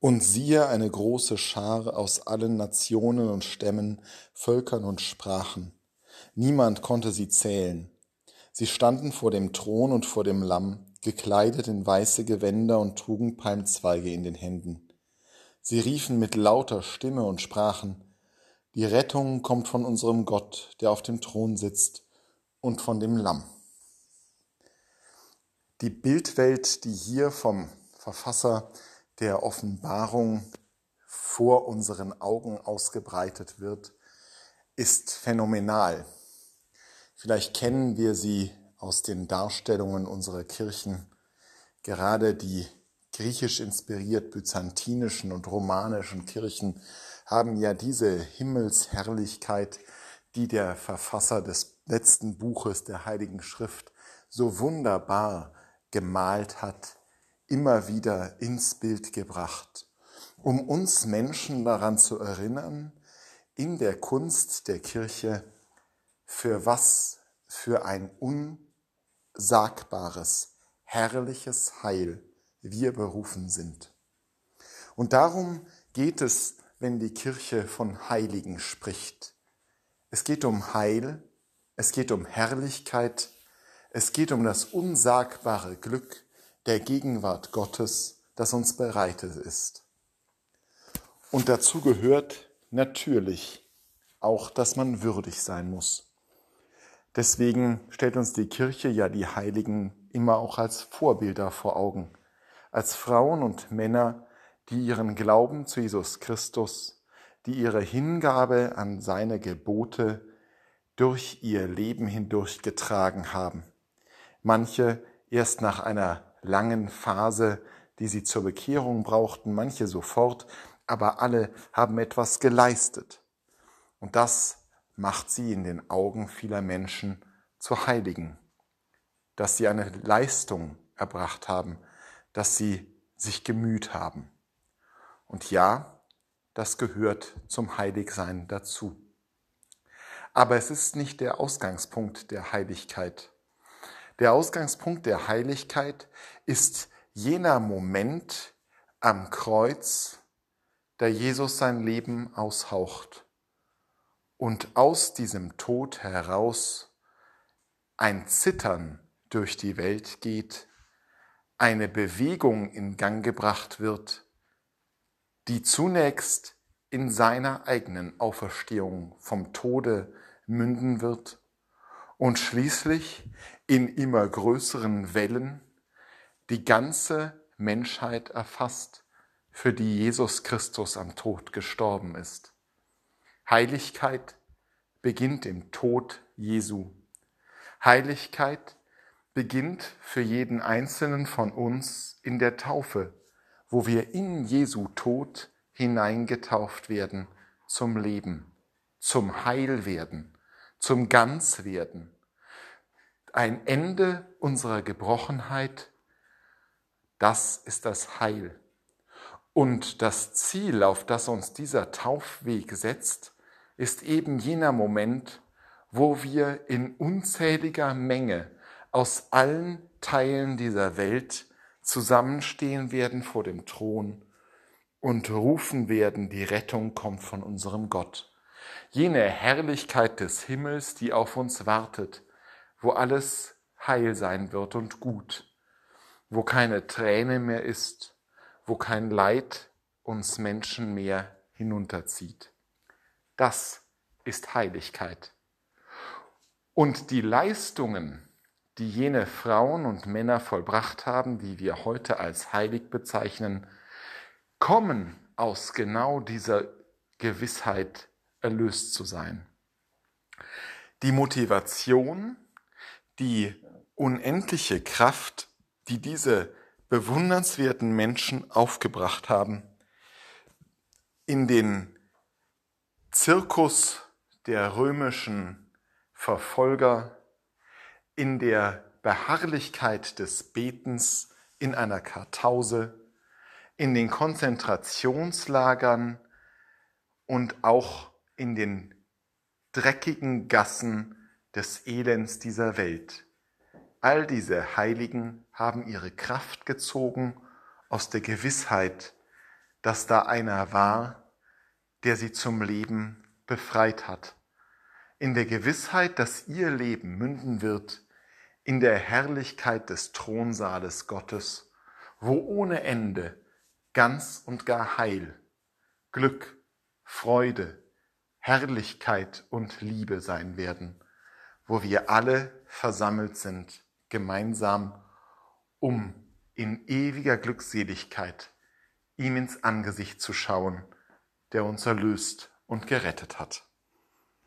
Und siehe eine große Schar aus allen Nationen und Stämmen, Völkern und Sprachen. Niemand konnte sie zählen. Sie standen vor dem Thron und vor dem Lamm, gekleidet in weiße Gewänder und trugen Palmzweige in den Händen. Sie riefen mit lauter Stimme und sprachen, die Rettung kommt von unserem Gott, der auf dem Thron sitzt, und von dem Lamm. Die Bildwelt, die hier vom Verfasser der Offenbarung vor unseren Augen ausgebreitet wird, ist phänomenal. Vielleicht kennen wir sie aus den Darstellungen unserer Kirchen, gerade die griechisch inspiriert byzantinischen und romanischen Kirchen haben ja diese Himmelsherrlichkeit, die der Verfasser des letzten Buches der Heiligen Schrift so wunderbar gemalt hat, immer wieder ins Bild gebracht, um uns Menschen daran zu erinnern, in der Kunst der Kirche, für was für ein unsagbares, herrliches Heil wir berufen sind. Und darum geht es, wenn die Kirche von Heiligen spricht. Es geht um Heil, es geht um Herrlichkeit, es geht um das unsagbare Glück der Gegenwart Gottes, das uns bereitet ist. Und dazu gehört natürlich auch, dass man würdig sein muss. Deswegen stellt uns die Kirche ja die Heiligen immer auch als Vorbilder vor Augen, als Frauen und Männer, die ihren Glauben zu Jesus Christus, die ihre Hingabe an seine Gebote durch ihr Leben hindurch getragen haben. Manche erst nach einer langen Phase, die sie zur Bekehrung brauchten, manche sofort, aber alle haben etwas geleistet. Und das macht sie in den Augen vieler Menschen zu Heiligen, dass sie eine Leistung erbracht haben, dass sie sich gemüht haben. Und ja, das gehört zum Heiligsein dazu. Aber es ist nicht der Ausgangspunkt der Heiligkeit. Der Ausgangspunkt der Heiligkeit ist jener Moment am Kreuz, da Jesus sein Leben aushaucht und aus diesem Tod heraus ein Zittern durch die Welt geht, eine Bewegung in Gang gebracht wird, die zunächst in seiner eigenen Auferstehung vom Tode münden wird und schließlich in immer größeren Wellen die ganze Menschheit erfasst, für die Jesus Christus am Tod gestorben ist. Heiligkeit beginnt im Tod Jesu. Heiligkeit beginnt für jeden einzelnen von uns in der Taufe, wo wir in Jesu Tod hineingetauft werden zum Leben, zum Heilwerden, zum Ganzwerden. Ein Ende unserer Gebrochenheit, das ist das Heil. Und das Ziel, auf das uns dieser Taufweg setzt, ist eben jener Moment, wo wir in unzähliger Menge aus allen Teilen dieser Welt zusammenstehen werden vor dem Thron und rufen werden, die Rettung kommt von unserem Gott. Jene Herrlichkeit des Himmels, die auf uns wartet, wo alles heil sein wird und gut, wo keine Träne mehr ist, wo kein Leid uns Menschen mehr hinunterzieht. Das ist Heiligkeit. Und die Leistungen, die jene Frauen und Männer vollbracht haben, die wir heute als heilig bezeichnen, kommen aus genau dieser Gewissheit, erlöst zu sein. Die Motivation, die unendliche Kraft, die diese bewundernswerten Menschen aufgebracht haben, in den Zirkus der römischen Verfolger in der Beharrlichkeit des Betens in einer Kartause, in den Konzentrationslagern und auch in den dreckigen Gassen des Elends dieser Welt. All diese Heiligen haben ihre Kraft gezogen aus der Gewissheit, dass da einer war, der sie zum Leben befreit hat. In der Gewissheit, dass ihr Leben münden wird in der Herrlichkeit des Thronsaales Gottes, wo ohne Ende ganz und gar Heil, Glück, Freude, Herrlichkeit und Liebe sein werden, wo wir alle versammelt sind, gemeinsam, um in ewiger Glückseligkeit ihm ins Angesicht zu schauen, der uns erlöst und gerettet hat.